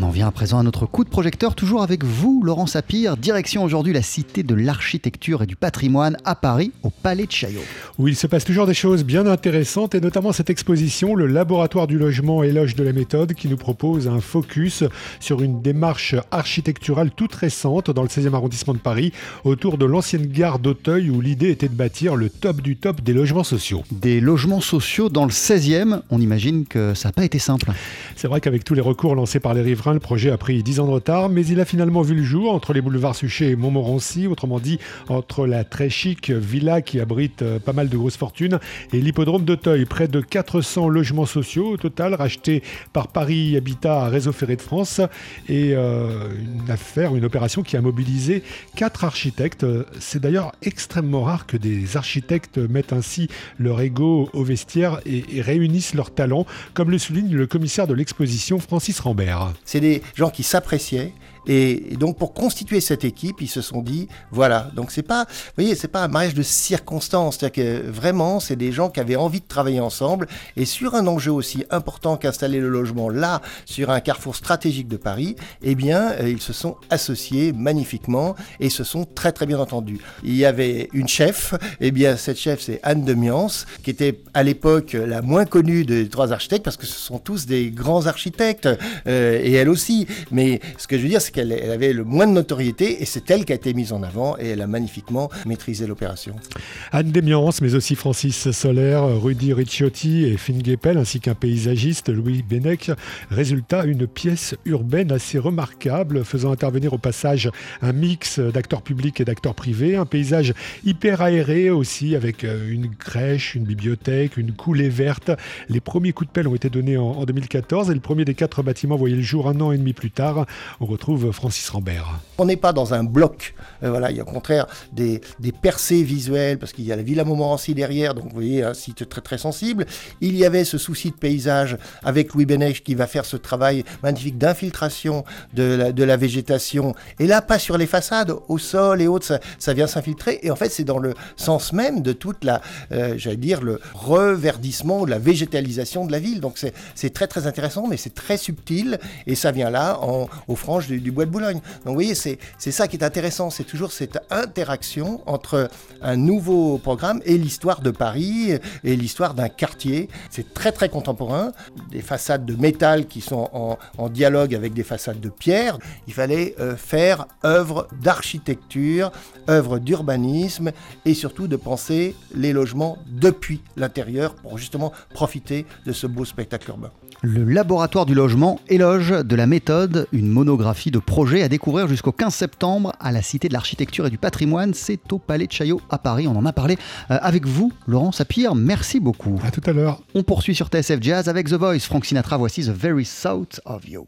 On en vient à présent à notre coup de projecteur, toujours avec vous, Laurent Sapir. Direction aujourd'hui la Cité de l'Architecture et du Patrimoine à Paris, au Palais de Chaillot. Où il se passe toujours des choses bien intéressantes, et notamment cette exposition, le Laboratoire du logement éloge de la méthode, qui nous propose un focus sur une démarche architecturale toute récente dans le 16e arrondissement de Paris, autour de l'ancienne gare d'Auteuil, où l'idée était de bâtir le top du top des logements sociaux. Des logements sociaux dans le 16e, on imagine que ça n'a pas été simple. C'est vrai qu'avec tous les recours lancés par les rives le projet a pris 10 ans de retard, mais il a finalement vu le jour entre les boulevards Suchet et Montmorency, autrement dit entre la très chic villa qui abrite euh, pas mal de grosses fortunes et l'hippodrome d'Auteuil. Près de 400 logements sociaux au total rachetés par Paris Habitat à Réseau Ferré de France et euh, une affaire, une opération qui a mobilisé quatre architectes. C'est d'ailleurs extrêmement rare que des architectes mettent ainsi leur ego au vestiaire et, et réunissent leurs talents, comme le souligne le commissaire de l'exposition Francis Rambert c'est des gens qui s'appréciaient et, donc pour constituer cette équipe, ils se sont dit voilà. Donc c'est pas, vous voyez, c'est pas un mariage de circonstances, c'est-à-dire que vraiment c'est des gens qui avaient envie de travailler ensemble et sur un enjeu aussi important qu'installer le logement là, sur un carrefour stratégique de Paris, eh bien euh, ils se sont associés magnifiquement et se sont très très bien entendus. Il y avait une chef, eh bien cette chef c'est Anne de Miance, qui était à l'époque la moins connue des trois architectes parce que ce sont tous des grands architectes euh, et elle aussi. Mais ce que je veux dire, c'est qu'elle avait le moins de notoriété et c'est elle qui a été mise en avant et elle a magnifiquement maîtrisé l'opération. Anne Demiance, mais aussi Francis Solaire, Rudy Ricciotti et Finn Geppel, ainsi qu'un paysagiste, Louis Benec. Résultat, une pièce urbaine assez remarquable, faisant intervenir au passage un mix d'acteurs publics et d'acteurs privés, un paysage hyper aéré aussi, avec euh, une crèche, une bibliothèque, une coulée verte. Les premiers coups de pelle ont été donnés en 2014 et le premier des quatre bâtiments voyait le jour un an et demi plus tard. On retrouve Francis Rambert. On n'est pas dans un bloc. Euh, voilà, il y a au contraire des, percées visuelles, parce qu'il y a la Villa Montmorency derrière, donc vous voyez, un site très très sensible. Il y avait ce souci de paysage avec Louis Benech qui va faire ce travail magnifique d'infiltration de la, végétation. Et là, pas sur les façades, au sol et autres, ça, vient s'infiltrer. Et en fait, c'est dans le sens même de toute la, euh, j'allais dire, le reverdissement, la végétalisation de la ville. Donc c'est très très intéressant, mais c'est très subtil. Et ça vient là, aux franges du bois de Boulogne. Donc vous voyez, c'est ça qui est intéressant, c'est toujours cette interaction entre un nouveau programme et l'histoire de Paris et l'histoire d'un quartier. C'est très très contemporain, des façades de métal qui sont en, dialogue avec des façades de pierre. Il fallait euh, faire œuvre d'architecture, œuvre d'urbanisme et surtout de penser les logements depuis l'intérieur pour justement profiter de ce beau spectacle urbain. Le laboratoire du logement éloge de la méthode, une monographie de projet à découvrir jusqu'au 15 septembre à la Cité de l'Architecture et du Patrimoine. C'est au Palais de Chaillot à Paris. On en a parlé euh, avec vous, Laurent Sapir. Merci beaucoup. À tout à l'heure. On poursuit sur TSF Jazz avec The Voice. Frank Sinatra, voici The Very South of You.